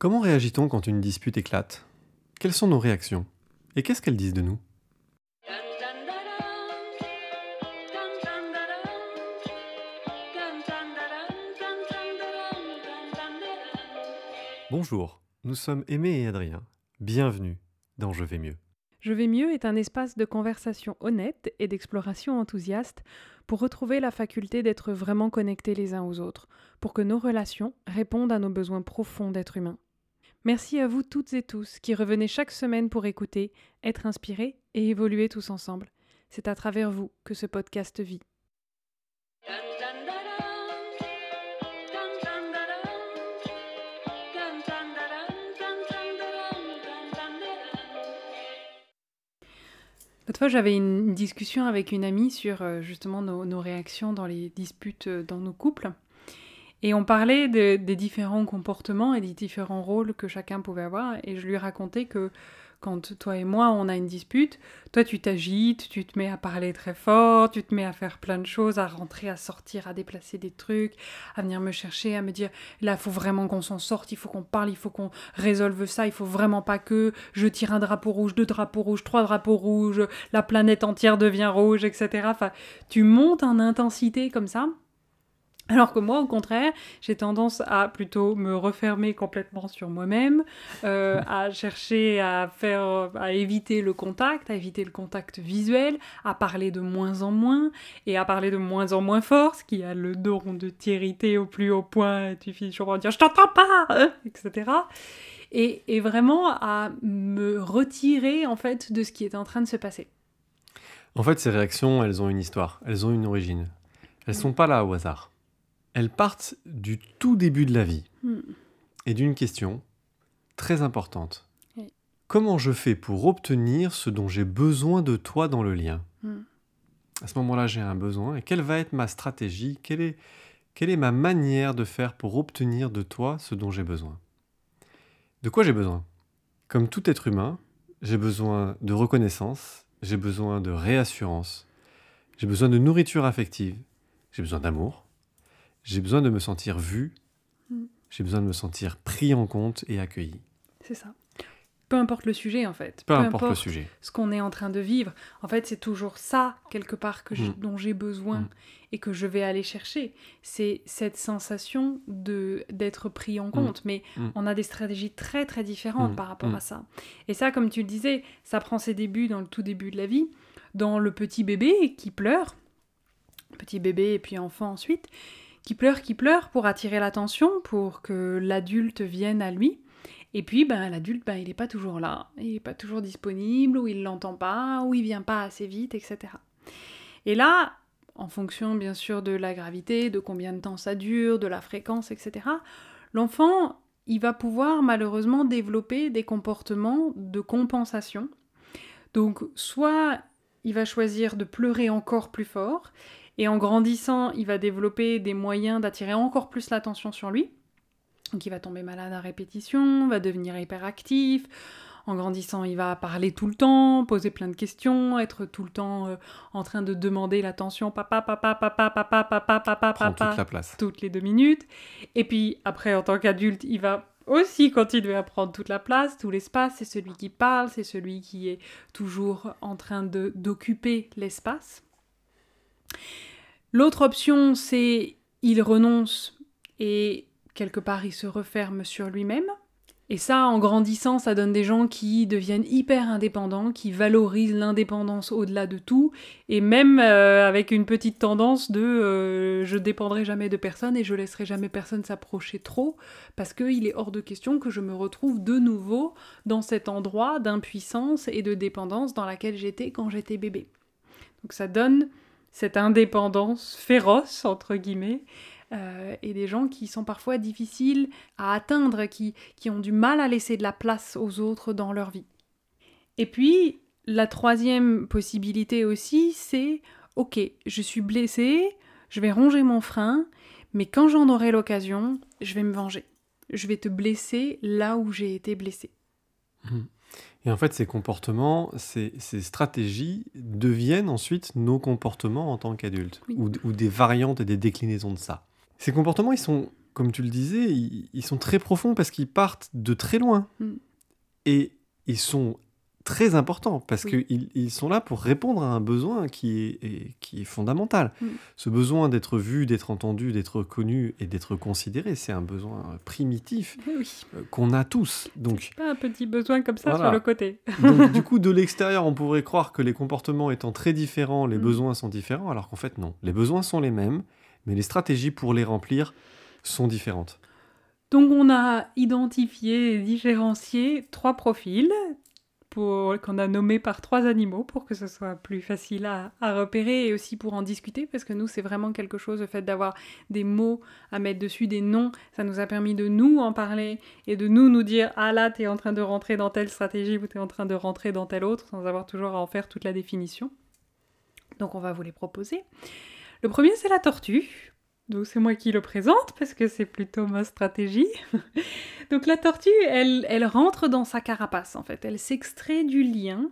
Comment réagit-on quand une dispute éclate? Quelles sont nos réactions? Et qu'est-ce qu'elles disent de nous? Bonjour, nous sommes Aimé et Adrien. Bienvenue dans Je vais mieux. Je vais mieux est un espace de conversation honnête et d'exploration enthousiaste pour retrouver la faculté d'être vraiment connectés les uns aux autres, pour que nos relations répondent à nos besoins profonds d'être humains. Merci à vous toutes et tous qui revenez chaque semaine pour écouter, être inspirés et évoluer tous ensemble. C'est à travers vous que ce podcast vit. L'autre fois, j'avais une discussion avec une amie sur euh, justement nos, réactions dans les disputes euh, dans nos couples. Et on parlait des différents comportements et des différents rôles que chacun pouvait avoir. Et je lui racontais que quand toi et moi, on a une dispute, toi, tu t'agites, tu te mets à parler très fort, tu te mets à faire plein de choses, à rentrer, à sortir, à déplacer des trucs, à venir me chercher, à me dire, là, il faut vraiment qu'on s'en sorte, il faut qu'on parle, il faut qu'on résolve ça, il faut vraiment pas que je tire un drapeau rouge, deux drapeaux rouges, trois drapeaux rouges, la planète entière devient rouge, etc. Enfin, tu montes en intensité comme ça. Alors que moi, au contraire, j'ai tendance à plutôt me refermer complètement sur moi-même, euh, à chercher à faire, à éviter le contact, à éviter le contact visuel, à parler de moins en moins et à parler de moins en moins fort, ce qui a le don de t'irriter au plus haut point. Tu finis toujours par dire je t'entends pas, hein, etc. Et, et vraiment à me retirer en fait de ce qui est en train de se passer. En fait, ces réactions, elles ont une histoire, elles ont une origine. Elles sont pas là au hasard. Elles partent du tout début de la vie. Hmm. et d'une question très importante. Comment je fais pour obtenir ce dont j'ai besoin de toi dans le lien? Hmm. À ce moment-là, j'ai un besoin. Et quelle va être ma stratégie? Quelle est, quelle est ma manière de faire pour obtenir de toi ce dont j'ai besoin? De quoi j'ai besoin? Comme tout être humain, j'ai besoin de reconnaissance, j'ai besoin de réassurance, j'ai besoin de nourriture affective, j'ai besoin d'amour, j'ai besoin de me sentir vu, mm. j'ai besoin de me sentir pris en compte et accueilli. C'est ça. Peu importe le sujet, en fait. Peu, importe, le sujet. Ce qu'on est en train de vivre. En fait, c'est toujours ça, quelque part, que mm. dont j'ai besoin mm. et que je vais aller chercher. C'est cette sensation de d'être pris en compte. Mais on a des stratégies très, très différentes par rapport à ça. Et ça, comme tu le disais, ça prend ses débuts dans le tout début de la vie, dans le petit bébé qui pleure, petit bébé et puis enfant ensuite, qui pleure, qui pleure pour attirer l'attention, pour que l'adulte vienne à lui. Et puis, ben, l'adulte, ben, il n'est pas toujours là, il n'est pas toujours disponible, ou il l'entend pas, ou il vient pas assez vite, etc. Et là, en fonction bien sûr de la gravité, de combien de temps ça dure, de la fréquence, etc., l'enfant, il va pouvoir malheureusement développer des comportements de compensation. Donc, soit il va choisir de pleurer encore plus fort, et en grandissant, il va développer des moyens d'attirer encore plus l'attention sur lui. Donc il va tomber malade à répétition, va devenir hyperactif. En grandissant, il va parler tout le temps, poser plein de questions, être tout le temps euh, en train de demander l'attention papa, papa, papa, papa, papa, papa, papa, toute la place. toutes les deux minutes. Et puis après, en tant qu'adulte, il va aussi continuer à prendre toute la place, tout l'espace. C'est celui qui parle, c'est celui qui est toujours en train de d'occuper l'espace. L'autre option, c'est il renonce et quelque part il se referme sur lui-même. Et ça, en grandissant, ça donne des gens qui deviennent hyper indépendants, qui valorisent l'indépendance au-delà de tout, et même euh, avec une petite tendance de euh, je dépendrai jamais de personne et je laisserai jamais personne s'approcher trop, parce qu'il est hors de question que je me retrouve de nouveau dans cet endroit d'impuissance et de dépendance dans laquelle j'étais quand j'étais bébé. Donc ça donne cette indépendance féroce, entre guillemets, euh, et des gens qui sont parfois difficiles à atteindre, qui, qui ont du mal à laisser de la place aux autres dans leur vie. Et puis, la troisième possibilité aussi, c'est, ok, je suis blessée, je vais ronger mon frein, mais quand j'en aurai l'occasion, je vais me venger. Je vais te blesser là où j'ai été blessée. Mmh. Et en fait, ces comportements, ces, stratégies deviennent ensuite nos comportements en tant qu'adultes, ou, des variantes et des déclinaisons de ça. Ces comportements, ils sont comme tu le disais, ils, sont très profonds parce qu'ils partent de très loin. Mm. Et ils sont très importants parce qu'ils ils sont là pour répondre à un besoin qui est, qui est fondamental. Ce besoin d'être vu, d'être entendu, d'être connu et d'être considéré, c'est un besoin primitif euh, qu'on a tous. Donc pas un petit besoin comme ça sur le côté. Donc du coup, de l'extérieur, on pourrait croire que les comportements étant très différents, les mm. besoins sont différents, alors qu'en fait non. Les besoins sont les mêmes, mais les stratégies pour les remplir sont différentes. Donc on a identifié et différencié trois profils qu'on a nommés par trois animaux pour que ce soit plus facile à, repérer et aussi pour en discuter parce que nous c'est vraiment quelque chose le fait d'avoir des mots à mettre dessus, des noms, ça nous a permis de nous en parler et de nous nous dire ah là tu es en train de rentrer dans telle stratégie ou tu es en train de rentrer dans telle autre sans avoir toujours à en faire toute la définition. Donc on va vous les proposer. Le premier c'est la tortue donc c'est moi qui le présente parce que c'est plutôt ma stratégie. Donc la tortue, elle, elle rentre dans sa carapace en fait. Elle s'extrait du lien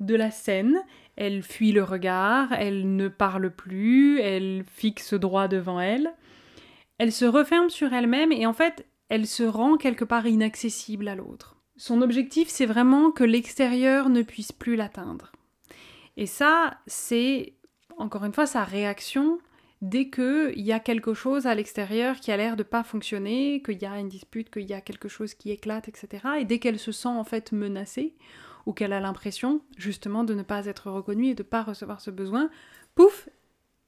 de la scène. Elle fuit le regard, elle ne parle plus, elle fixe droit devant elle. Elle se referme sur elle-même et en fait, elle se rend quelque part inaccessible à l'autre. Son objectif, c'est vraiment que l'extérieur ne puisse plus l'atteindre. Et ça, c'est, encore une fois, sa réaction dès qu'il y a quelque chose à l'extérieur qui a l'air de pas fonctionner, qu'il y a une dispute, qu'il y a quelque chose qui éclate, etc. Et dès qu'elle se sent en fait menacée, ou qu'elle a l'impression justement de ne pas être reconnue et de ne pas recevoir ce besoin, pouf,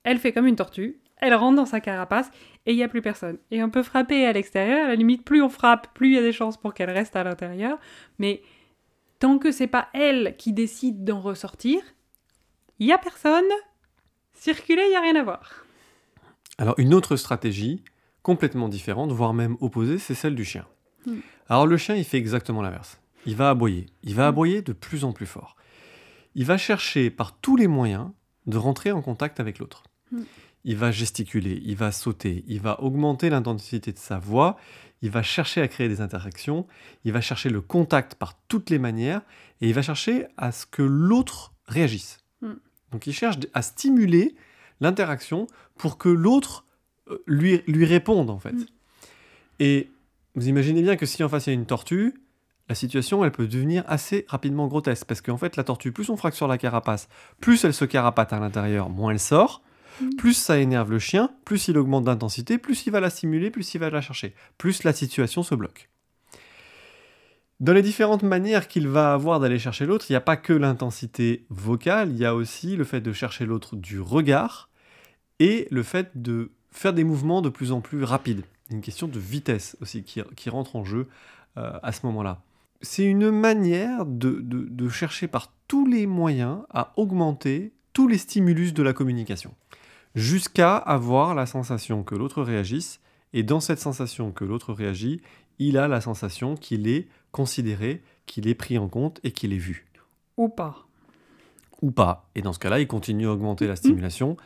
elle fait comme une tortue, elle rentre dans sa carapace et il n'y a plus personne. Et on peut frapper à l'extérieur, à la limite, plus on frappe, plus il y a des chances pour qu'elle reste à l'intérieur. Mais tant que c'est pas elle qui décide d'en ressortir, il n'y a personne, circuler, il n'y a rien à voir. Alors une autre stratégie, complètement différente, voire même opposée, c'est celle du chien. Hmm. Alors le chien, il fait exactement l'inverse. Il va aboyer. Il va hmm. aboyer de plus en plus fort. Il va chercher par tous les moyens de rentrer en contact avec l'autre. Hmm. Il va gesticuler, il va sauter, il va augmenter l'intensité de sa voix, il va chercher à créer des interactions, il va chercher le contact par toutes les manières, et il va chercher à ce que l'autre réagisse. Donc il cherche à stimuler l'interaction pour que l'autre euh, lui, lui réponde en fait. Mm. Et vous imaginez bien que si en face il y a une tortue, la situation elle peut devenir assez rapidement grotesque parce qu'en fait la tortue, plus on fracture la carapace, plus elle se carapate à l'intérieur, moins elle sort. Mm. Plus ça énerve le chien, plus il augmente d'intensité, plus il va la stimuler, plus il va la chercher, plus la situation se bloque. Dans les différentes manières qu'il va avoir d'aller chercher l'autre, il n'y a pas que l'intensité vocale, il y a aussi le fait de chercher l'autre du regard et le fait de faire des mouvements de plus en plus rapides. Une question de vitesse aussi qui, rentre en jeu euh, à ce moment-là. C'est une manière de, de chercher par tous les moyens à augmenter tous les stimulus de la communication, jusqu'à avoir la sensation que l'autre réagisse, et dans cette sensation que l'autre réagit, il a la sensation qu'il est considéré, qu'il est pris en compte et qu'il est vu. Ou pas. Ou pas. Et dans ce cas-là, il continue à augmenter la stimulation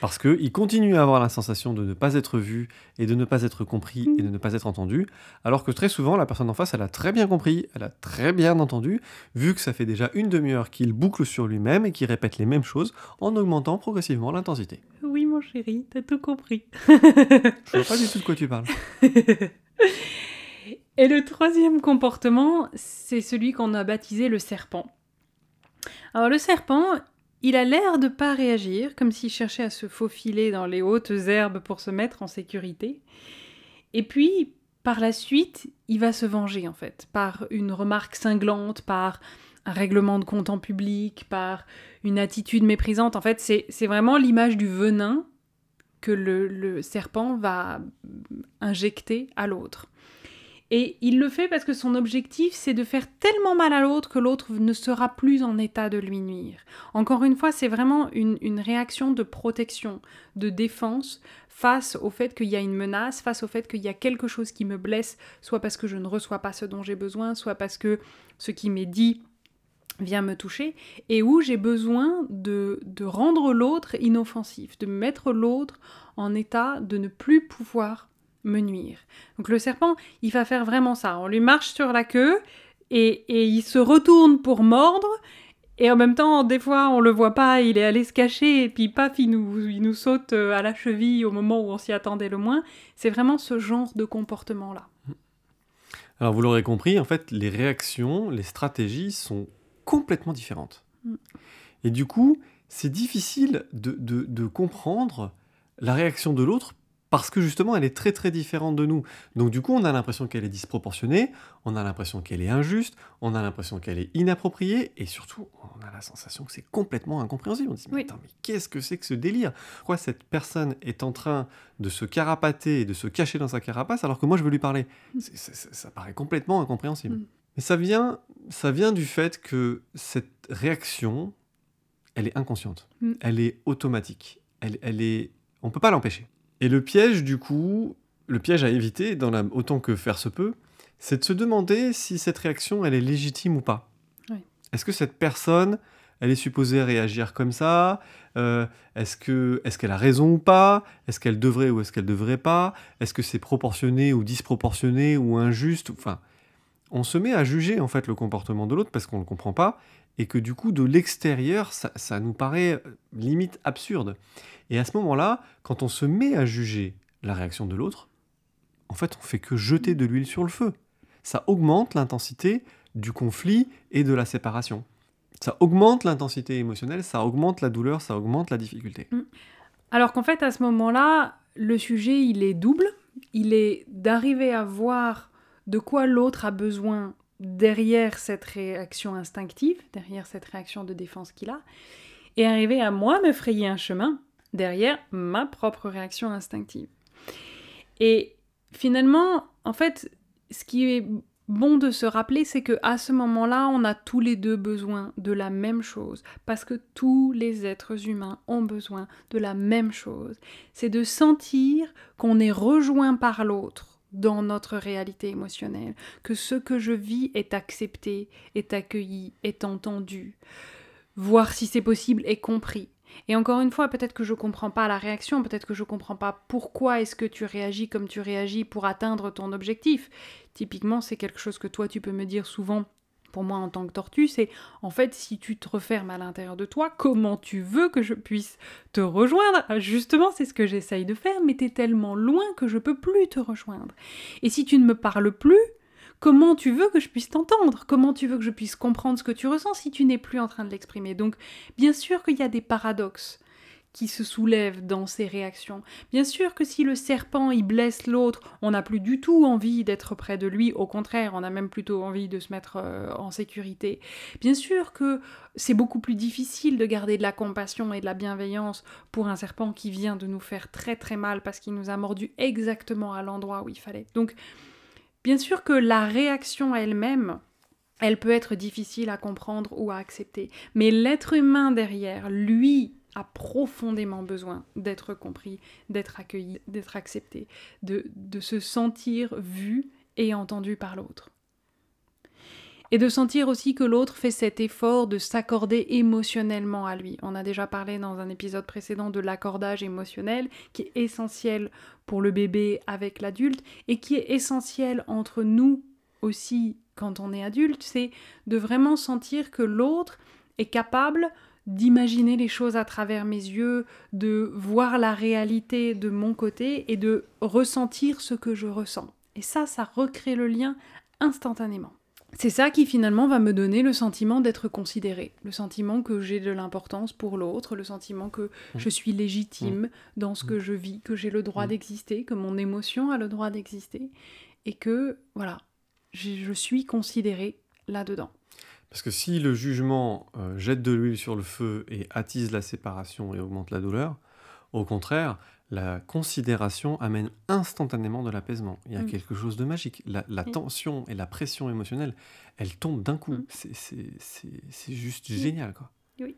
parce qu'il continue à avoir la sensation de ne pas être vu et de ne pas être compris et de ne pas être entendu, alors que très souvent, la personne en face, elle a très bien compris, elle a très bien entendu, vu que ça fait déjà une demi-heure qu'il boucle sur lui-même et qu'il répète les mêmes choses en augmentant progressivement l'intensité. Oui, mon chéri, t'as tout compris. Je vois pas du tout de quoi tu parles. Et le troisième comportement, c'est celui qu'on a baptisé le serpent. Alors le serpent, il a l'air de pas réagir, comme s'il cherchait à se faufiler dans les hautes herbes pour se mettre en sécurité. Et puis, par la suite, il va se venger en fait, par une remarque cinglante, par un règlement de compte en public, par une attitude méprisante. En fait, c'est vraiment l'image du venin que le serpent va injecter à l'autre. Et il le fait parce que son objectif, c'est de faire tellement mal à l'autre que l'autre ne sera plus en état de lui nuire. Encore une fois, c'est vraiment une, réaction de protection, de défense face au fait qu'il y a une menace, face au fait qu'il y a quelque chose qui me blesse, soit parce que je ne reçois pas ce dont j'ai besoin, soit parce que ce qui m'est dit vient me toucher, et où j'ai besoin de, de rendre l'autre inoffensif, de mettre l'autre en état de ne plus pouvoir me nuire. Donc le serpent, il va faire vraiment ça. On lui marche sur la queue et, il se retourne pour mordre Et en même temps, des fois, on le voit pas, il est allé se cacher, et puis paf, il nous, il nous saute euh, à la cheville au moment où on s'y attendait le moins. C'est vraiment ce genre de comportement-là. Alors, vous l'aurez compris, en fait, les réactions, les stratégies sont complètement différentes. Mm. Et du coup, c'est difficile de, de, de comprendre la réaction de l'autre parce que justement elle est très très différente de nous. Donc du coup on a l'impression qu'elle est disproportionnée, on a l'impression qu'elle est injuste, on a l'impression qu'elle est inappropriée, et surtout on a la sensation que c'est complètement incompréhensible. On se dit mais attends mais qu'est-ce que c'est que ce délire? Pourquoi cette personne est en train de se carapater et de se cacher dans sa carapace alors que moi je veux lui parler? Mm. Ça paraît complètement incompréhensible. Mm. Mais ça vient, ça vient du fait que cette réaction, elle est inconsciente, mm. elle est automatique, elle, elle est, on peut pas l'empêcher. Et le piège, du coup, le piège à éviter, dans la, autant que faire se peut, c'est de se demander si cette réaction, elle est légitime ou pas. Est-ce que cette personne, elle est supposée réagir comme ça? Euh, Est-ce que est-ce qu'elle a raison ou pas? Est-ce qu'elle devrait ou est-ce qu'elle devrait pas? Est-ce que c'est proportionné ou disproportionné ou injuste? Enfin, on se met à juger en fait le comportement de l'autre parce qu'on ne le comprend pas et que du coup de l'extérieur ça, nous paraît limite absurde. Et à ce moment-là, quand on se met à juger la réaction de l'autre, en fait, on fait que jeter de l'huile sur le feu. Ça augmente l'intensité du conflit et de la séparation. Ça augmente l'intensité émotionnelle, ça augmente la douleur, ça augmente la difficulté. Mm. Alors qu'en fait, à ce moment-là, le sujet, il est double. Il est d'arriver à voir de quoi l'autre a besoin derrière cette réaction instinctive, derrière cette réaction de défense qu'il a, et arriver à moi me frayer un chemin derrière ma propre réaction instinctive. Et finalement, en fait, ce qui est bon de se rappeler, c'est que à ce moment-là, on a tous les deux besoin de la même chose, parce que tous les êtres humains ont besoin de la même chose. C'est de sentir qu'on est rejoint par l'autre dans notre réalité émotionnelle, que ce que je vis est accepté, est accueilli, est entendu, voir si c'est possible est compris. Et encore une fois, peut-être que je comprends pas la réaction, peut-être que je comprends pas pourquoi est-ce que tu réagis comme tu réagis pour atteindre ton objectif. Typiquement, c'est quelque chose que toi tu peux me dire souvent pour moi en tant que tortue, c'est en fait si tu te refermes à l'intérieur de toi, comment tu veux que je puisse te rejoindre? Justement, c'est ce que j'essaye de faire, mais t'es tellement loin que je peux plus te rejoindre. Et si tu ne me parles plus, comment tu veux que je puisse t'entendre? Comment tu veux que je puisse comprendre ce que tu ressens si tu n'es plus en train de l'exprimer? Donc, bien sûr qu'il y a des paradoxes qui se soulèvent dans ces réactions. Bien sûr que si le serpent il blesse l'autre, on n'a plus du tout envie d'être près de lui, au contraire, on a même plutôt envie de se mettre euh, en sécurité. Bien sûr que c'est beaucoup plus difficile de garder de la compassion et de la bienveillance pour un serpent qui vient de nous faire très très mal parce qu'il nous a mordu exactement à l'endroit où il fallait. Donc Bien sûr que la réaction elle-même, elle peut être difficile à comprendre ou à accepter, mais l'être humain derrière, lui, a profondément besoin d'être compris, d'être accueilli, d'être accepté, de, se sentir vu et entendu par l'autre et de sentir aussi que l'autre fait cet effort de s'accorder émotionnellement à lui. On a déjà parlé dans un épisode précédent de l'accordage émotionnel qui est essentiel pour le bébé avec l'adulte et qui est essentiel entre nous aussi quand on est adulte, c'est de vraiment sentir que l'autre est capable d'imaginer les choses à travers mes yeux, de voir la réalité de mon côté et de ressentir ce que je ressens. Et ça, ça recrée le lien instantanément. C'est ça qui finalement va me donner le sentiment d'être considéré, le sentiment que j'ai de l'importance pour l'autre, le sentiment que mmh. je suis légitime mmh. dans ce que mmh. je vis, que j'ai le droit d'exister, que mon émotion a le droit d'exister, et que, voilà, je suis considérée là-dedans. Parce que si le jugement euh, jette de l'huile sur le feu et attise la séparation et augmente la douleur, au contraire, la considération amène instantanément de l'apaisement. Il y a mm. quelque chose de magique. La, tension et la pression émotionnelle, elles tombent d'un coup. Mm. C'est juste génial, quoi. Oui.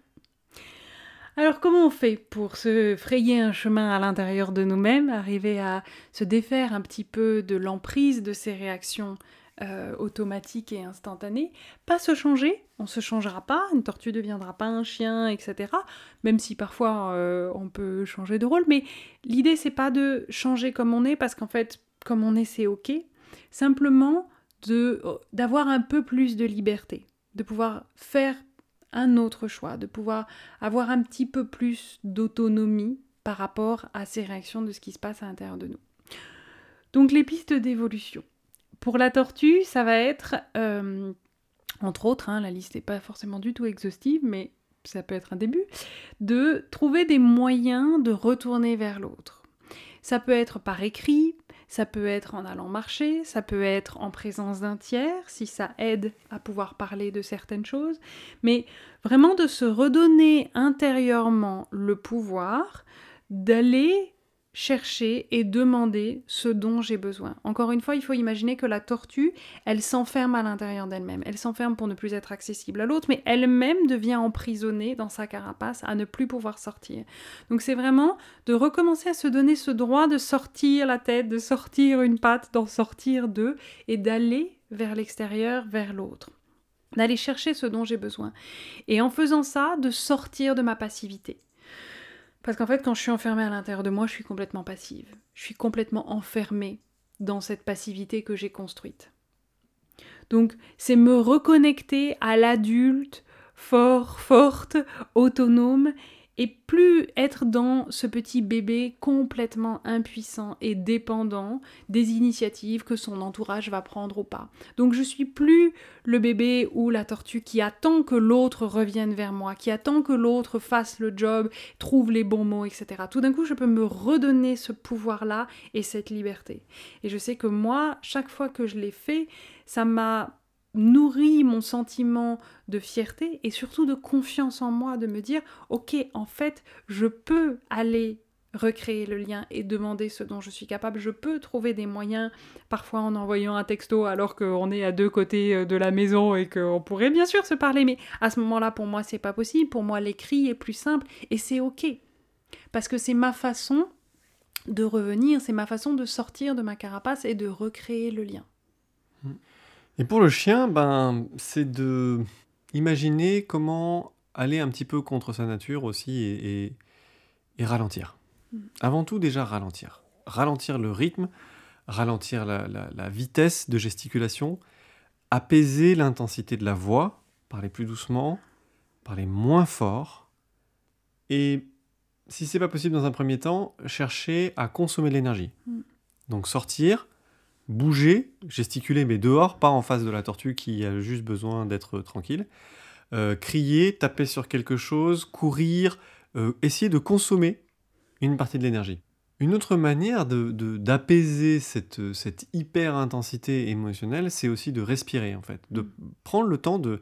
Alors comment on fait pour se frayer un chemin à l'intérieur de nous-mêmes, arriver à se défaire un petit peu de l'emprise de ces réactions euh, automatique et instantané, pas se changer, on se changera pas, une tortue deviendra pas un chien, etc. Même si parfois euh, on peut changer de rôle, mais l'idée c'est pas de changer comme on est, parce qu'en fait, comme on est, c'est ok. Simplement de d'avoir un peu plus de liberté, de pouvoir faire un autre choix, de pouvoir avoir un petit peu plus d'autonomie par rapport à ces réactions de ce qui se passe à l'intérieur de nous. Donc les pistes d'évolution. Pour la tortue, ça va être, euh, entre autres, hein, la liste n'est pas forcément du tout exhaustive, mais ça peut être un début, de trouver des moyens de retourner vers l'autre. Ça peut être par écrit, ça peut être en allant marcher, ça peut être en présence d'un tiers, si ça aide à pouvoir parler de certaines choses, mais vraiment de se redonner intérieurement le pouvoir d'aller chercher et demander ce dont j'ai besoin. Encore une fois, il faut imaginer que la tortue, elle s'enferme à l'intérieur d'elle-même. Elle s'enferme pour ne plus être accessible à l'autre, mais elle-même devient emprisonnée dans sa carapace à ne plus pouvoir sortir. Donc c'est vraiment de recommencer à se donner ce droit de sortir la tête, de sortir une patte, d'en sortir deux, et d'aller vers l'extérieur, vers l'autre d'aller chercher ce dont j'ai besoin. Et en faisant ça, de sortir de ma passivité. Parce qu'en fait, quand je suis enfermée à l'intérieur de moi, je suis complètement passive. Je suis complètement enfermée dans cette passivité que j'ai construite. Donc, c'est me reconnecter à l'adulte fort, forte, autonome et plus être dans ce petit bébé complètement impuissant et dépendant des initiatives que son entourage va prendre ou pas. Donc je suis plus le bébé ou la tortue qui attend que l'autre revienne vers moi, qui attend que l'autre fasse le job, trouve les bons mots, etc. Tout d'un coup, je peux me redonner ce pouvoir-là et cette liberté. Et je sais que moi, chaque fois que je l'ai fait, ça m'a nourrit mon sentiment de fierté et surtout de confiance en moi, de me dire, ok, en fait, je peux aller recréer le lien et demander ce dont je suis capable. Je peux trouver des moyens, parfois en envoyant un texto alors qu'on est à deux côtés euh, de la maison et qu'on pourrait bien sûr se parler, mais à ce moment-là, pour moi, c'est pas possible. Pour moi, l'écrit est plus simple et c'est ok. Parce que c'est ma façon de revenir, c'est ma façon de sortir de ma carapace et de recréer le lien. Mmh. Et pour le chien, ben, c'est de imaginer comment aller un petit peu contre sa nature aussi et, ralentir. Mm. Avant tout, déjà ralentir. Ralentir le rythme, ralentir la, vitesse de gesticulation, apaiser l'intensité de la voix, parler plus doucement, parler moins fort. Et si c'est pas possible dans un premier temps, chercher à consommer de l'énergie. Mm. Donc sortir, bouger, gesticuler, mais dehors, pas en face de la tortue qui a juste besoin d'être tranquille. Euh, crier, taper sur quelque chose, courir, euh, essayer de consommer une partie de l'énergie. Une autre manière d'apaiser de, cette, cette hyper intensité émotionnelle, c'est aussi de respirer en fait, de prendre le temps de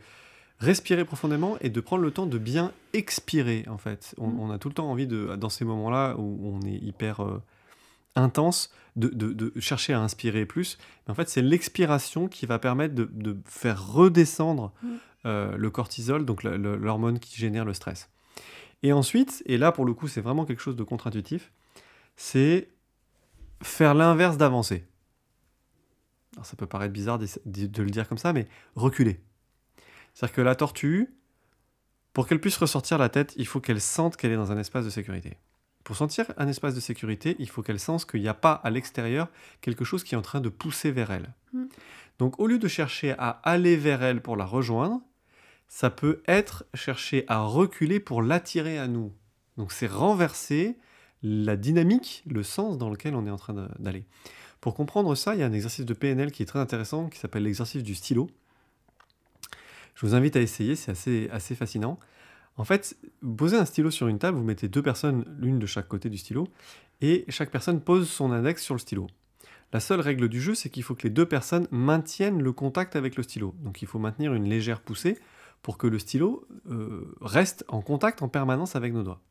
respirer profondément et de prendre le temps de bien expirer en fait. On, mm. a tout le temps envie de, dans ces moments-là où on est hyper euh, intense, de, chercher à inspirer plus. Mais en fait, c'est l'expiration qui va permettre de, faire redescendre mm. euh, le cortisol, donc l'hormone qui génère le stress. Et ensuite, et là pour le coup c'est vraiment quelque chose de contre-intuitif, c'est faire l'inverse d'avancer. Alors ça peut paraître bizarre de, de, le dire comme ça, mais reculer. C'est-à-dire que la tortue, pour qu'elle puisse ressortir la tête, il faut qu'elle sente qu'elle est dans un espace de sécurité. Pour sentir un espace de sécurité, il faut qu'elle sente qu'il n'y a pas à l'extérieur quelque chose qui est en train de pousser vers elle. Hmm. Donc au lieu de chercher à aller vers elle pour la rejoindre, ça peut être chercher à reculer pour l'attirer à nous. Donc c'est renverser la dynamique, le sens dans lequel on est en train d'aller. Pour comprendre ça, il y a un exercice de PNL qui est très intéressant, qui s'appelle l'exercice du stylo. Je vous invite à essayer, c'est assez, assez fascinant. En fait, posez un stylo sur une table, vous mettez deux personnes, l'une de chaque côté du stylo, et chaque personne pose son index sur le stylo. La seule règle du jeu, c'est qu'il faut que les deux personnes maintiennent le contact avec le stylo. Donc il faut maintenir une légère poussée pour que le stylo euh, reste en contact en permanence avec nos doigts.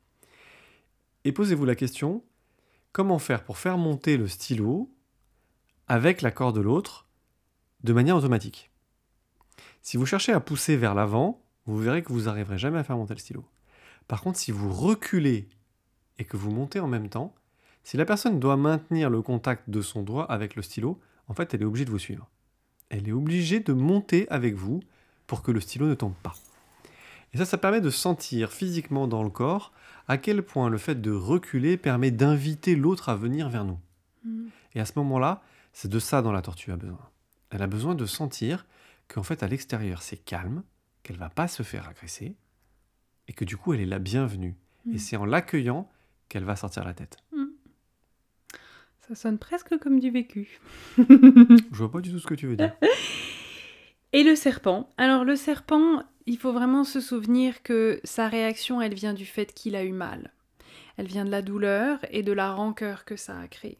Et posez-vous la question, comment faire pour faire monter le stylo avec l'accord de l'autre de manière automatique? Si vous cherchez à pousser vers l'avant, vous verrez que vous n'arriverez jamais à faire monter le stylo. Par contre, si vous reculez et que vous montez en même temps, si la personne doit maintenir le contact de son doigt avec le stylo, en fait, elle est obligée de vous suivre. Elle est obligée de monter avec vous pour que le stylo ne tombe pas. Et ça, ça permet de sentir physiquement dans le corps à quel point le fait de reculer permet d'inviter l'autre à venir vers nous. Mm. Et à ce moment-là, c'est de ça dont la tortue a besoin. Elle a besoin de sentir qu'en fait, à l'extérieur, c'est calme, qu'elle va pas se faire agresser, et que du coup elle est la bienvenue. Et mm. c'est en l'accueillant qu'elle va sortir la tête. Mm. Ça sonne presque comme du vécu. Je vois pas du tout ce que tu veux dire. Et le serpent. Alors le serpent, il faut vraiment se souvenir que sa réaction, elle vient du fait qu'il a eu mal. Elle vient de la douleur et de la rancœur que ça a créé.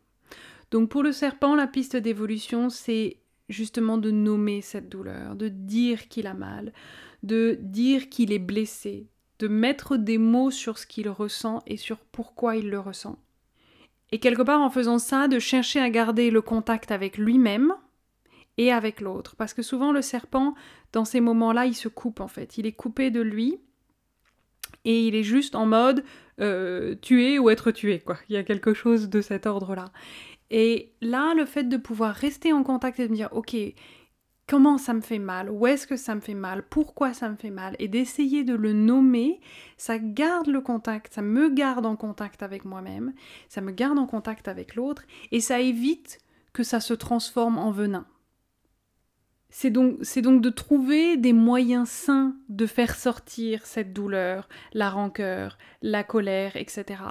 Donc pour le serpent, la piste d'évolution, c'est justement de nommer cette douleur, de dire qu'il a mal, de dire qu'il est blessé, de mettre des mots sur ce qu'il ressent et sur pourquoi il le ressent. Et quelque part en faisant ça, de chercher à garder le contact avec lui-même et avec l'autre. Parce que souvent le serpent, dans ces moments-là, il se coupe en fait. Il est coupé de lui et il est juste en mode euh, tuer ou être tué. Quoi. Il y a quelque chose de cet ordre-là. Et là, le fait de pouvoir rester en contact et de me dire, ok, comment ça me fait mal, où est-ce que ça me fait mal, pourquoi ça me fait mal, et d'essayer de le nommer, ça garde le contact, ça me garde en contact avec moi-même, ça me garde en contact avec l'autre, et ça évite que ça se transforme en venin. C'est donc, c'est donc de trouver des moyens sains de faire sortir cette douleur, la rancœur, la colère, etc.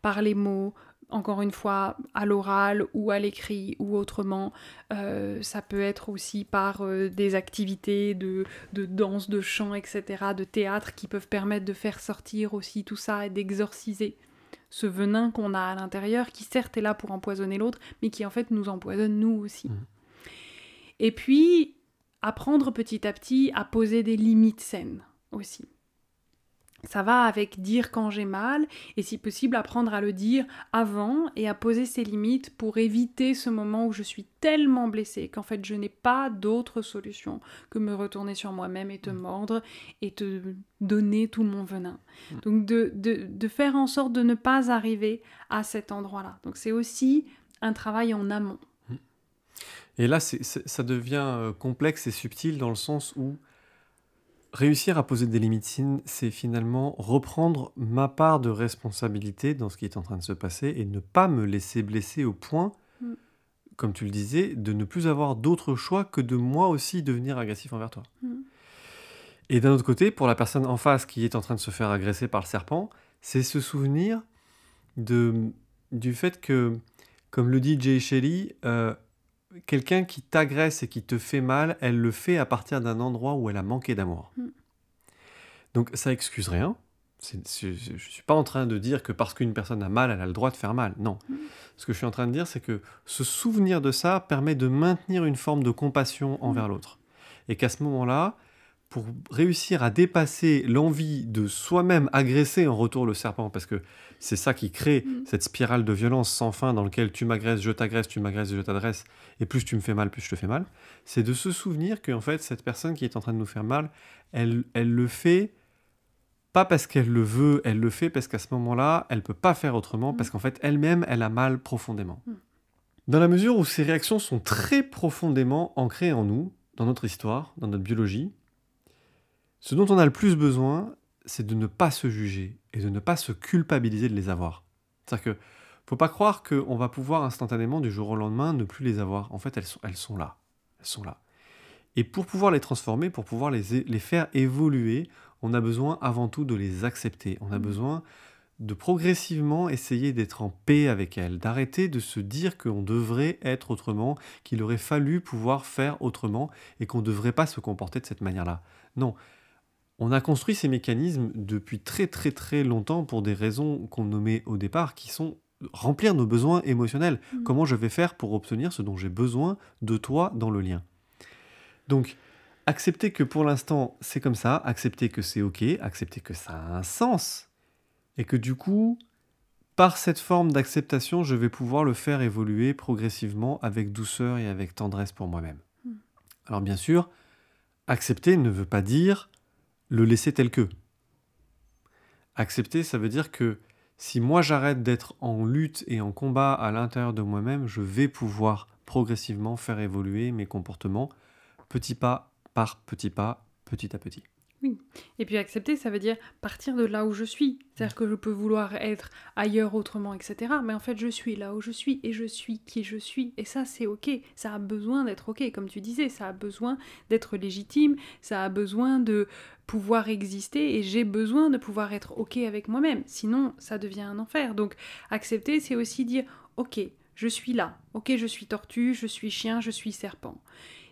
par les mots, encore une fois, à l'oral ou à l'écrit ou autrement. Euh, ça peut être aussi par euh, des activités de, de, danse, de chant, etc., de théâtre qui peuvent permettre de faire sortir aussi tout ça et d'exorciser ce venin qu'on a à l'intérieur qui certes est là pour empoisonner l'autre, mais qui en fait nous empoisonne nous aussi. Mmh. Et puis, apprendre petit à petit à poser des limites saines aussi. Ça va avec dire quand j'ai mal et si possible apprendre à le dire avant et à poser ses limites pour éviter ce moment où je suis tellement blessée qu'en fait je n'ai pas d'autre solution que me retourner sur moi-même et te mm. mordre et te donner tout mon venin. Mm. Donc de, de, de faire en sorte de ne pas arriver à cet endroit-là. Donc c'est aussi un travail en amont. Mm. Et là, ça devient euh, complexe et subtil dans le sens où Réussir à poser des limites, c'est finalement reprendre ma part de responsabilité dans ce qui est en train de se passer et ne pas me laisser blesser au point, mm. comme tu le disais, de ne plus avoir d'autre choix que de moi aussi devenir agressif envers toi. Mm. Et d'un autre côté, pour la personne en face qui est en train de se faire agresser par le serpent, c'est se souvenir de, du fait que, comme le dit Jay Shelley, euh, quelqu'un qui t'agresse et qui te fait mal, elle le fait à partir d'un endroit où elle a manqué d'amour. Mm. Donc ça excuse rien. je ne suis pas en train de dire que parce qu'une personne a mal, elle a le droit de faire mal. Non. Mm. Ce que je suis en train de dire, c'est que se souvenir de ça permet de maintenir une forme de compassion envers mm. l'autre. Et qu'à ce moment-là, pour réussir à dépasser l'envie de soi-même agresser en retour le serpent, parce que c'est ça qui crée mm. cette spirale de violence sans fin dans laquelle tu m'agresses, je t'agresse, tu m'agresses, je t'adresse, et plus tu me fais mal, plus je te fais mal, c'est de se souvenir que en fait cette personne qui est en train de nous faire mal, elle, elle le fait pas parce qu'elle le veut, elle le fait parce qu'à ce moment-là, elle peut pas faire autrement, mm. parce qu'en fait elle-même, elle a mal profondément. Mm. Dans la mesure où ces réactions sont très profondément ancrées en nous, dans notre histoire, dans notre biologie, ce dont on a le plus besoin, c'est de ne pas se juger et de ne pas se culpabiliser de les avoir. C'est-à-dire que faut pas croire qu'on va pouvoir instantanément, du jour au lendemain, ne plus les avoir. En fait, elles sont, elles sont là. Elles sont là. Et pour pouvoir les transformer, pour pouvoir les, les faire évoluer, on a besoin avant tout de les accepter. On a mmh. besoin de progressivement essayer d'être en paix avec elles, d'arrêter de se dire qu'on devrait être autrement, qu'il aurait fallu pouvoir faire autrement et qu'on ne devrait pas se comporter de cette manière-là. Non, on a construit ces mécanismes depuis très très très longtemps pour des raisons qu'on nommait au départ, qui sont remplir nos besoins émotionnels. Mm. Comment je vais faire pour obtenir ce dont j'ai besoin de toi dans le lien? Donc, accepter que pour l'instant c'est comme ça, accepter que c'est ok, accepter que ça a un sens, et que du coup, par cette forme d'acceptation, je vais pouvoir le faire évoluer progressivement avec douceur et avec tendresse pour moi-même. Mm. Alors bien sûr, accepter ne veut pas dire le laisser tel que. Accepter, ça veut dire que si moi j'arrête d'être en lutte et en combat à l'intérieur de moi-même, je vais pouvoir progressivement faire évoluer mes comportements petit pas par petit pas, petit à petit. Et puis accepter, ça veut dire partir de là où je suis. C'est-à-dire que je peux vouloir être ailleurs autrement, etc. Mais en fait, je suis là où je suis et je suis qui je suis. Et ça, c'est OK. Ça a besoin d'être OK. Comme tu disais, ça a besoin d'être légitime. Ça a besoin de pouvoir exister et j'ai besoin de pouvoir être OK avec moi-même. Sinon, ça devient un enfer. Donc, accepter, c'est aussi dire OK, je suis là. OK, je suis tortue, je suis chien, je suis serpent.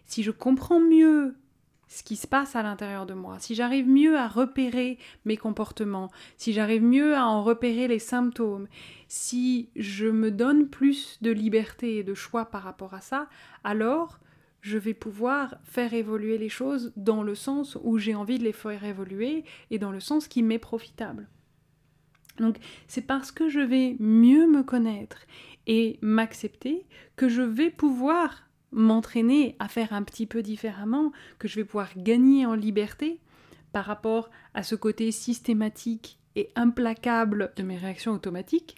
Si je comprends mieux ce qui se passe à l'intérieur de moi, si j'arrive mieux à repérer mes comportements, si j'arrive mieux à en repérer les symptômes, si je me donne plus de liberté et de choix par rapport à ça, alors je vais pouvoir faire évoluer les choses dans le sens où j'ai envie de les faire évoluer et dans le sens qui m'est profitable. Donc c'est parce que je vais mieux me connaître et m'accepter que je vais pouvoir m'entraîner à faire un petit peu différemment, que je vais pouvoir gagner en liberté par rapport à ce côté systématique et implacable de mes réactions automatiques,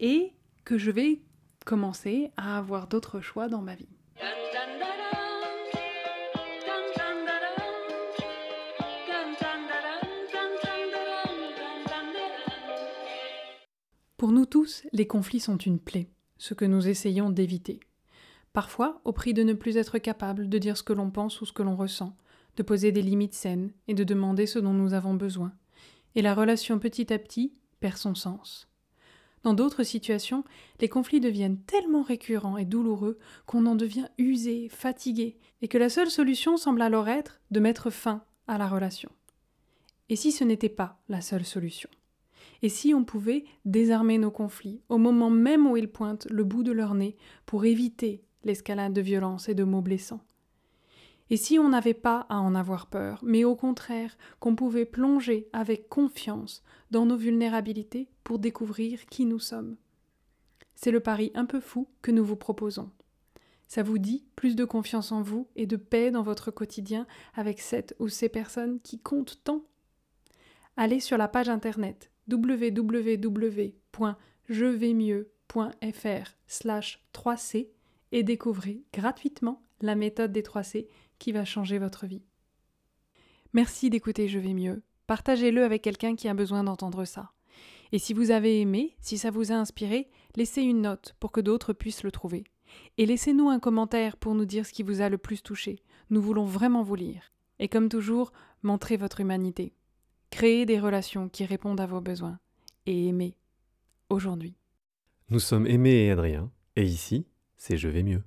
et que je vais commencer à avoir d'autres choix dans ma vie. Pour nous tous, les conflits sont une plaie, ce que nous essayons d'éviter. Parfois, au prix de ne plus être capable de dire ce que l'on pense ou ce que l'on ressent, de poser des limites saines et de demander ce dont nous avons besoin. Et la relation petit à petit perd son sens. Dans d'autres situations, les conflits deviennent tellement récurrents et douloureux qu'on en devient usé, fatigué, et que la seule solution semble alors être de mettre fin à la relation. Et si ce n'était pas la seule solution? Et si on pouvait désarmer nos conflits au moment même où ils pointent le bout de leur nez pour éviter l'escalade de violence et de mots blessants. Et si on n'avait pas à en avoir peur, mais au contraire qu'on pouvait plonger avec confiance dans nos vulnérabilités pour découvrir qui nous sommes C'est le pari un peu fou que nous vous proposons. Ça vous dit plus de confiance en vous et de paix dans votre quotidien avec cette ou ces personnes qui comptent tant? Allez sur la page internet www.jevaiemieux.fr 3c et découvrez gratuitement la méthode des 3C qui va changer votre vie. Merci d'écouter Je vais mieux. Partagez-le avec quelqu'un qui a besoin d'entendre ça. Et si vous avez aimé, si ça vous a inspiré, laissez une note pour que d'autres puissent le trouver. Et laissez-nous un commentaire pour nous dire ce qui vous a le plus touché. Nous voulons vraiment vous lire. Et comme toujours, montrez votre humanité. Créez des relations qui répondent à vos besoins. Et aimez. Aujourd'hui. Nous sommes Aimé et Adrien. Et ici, c'est Je vais mieux.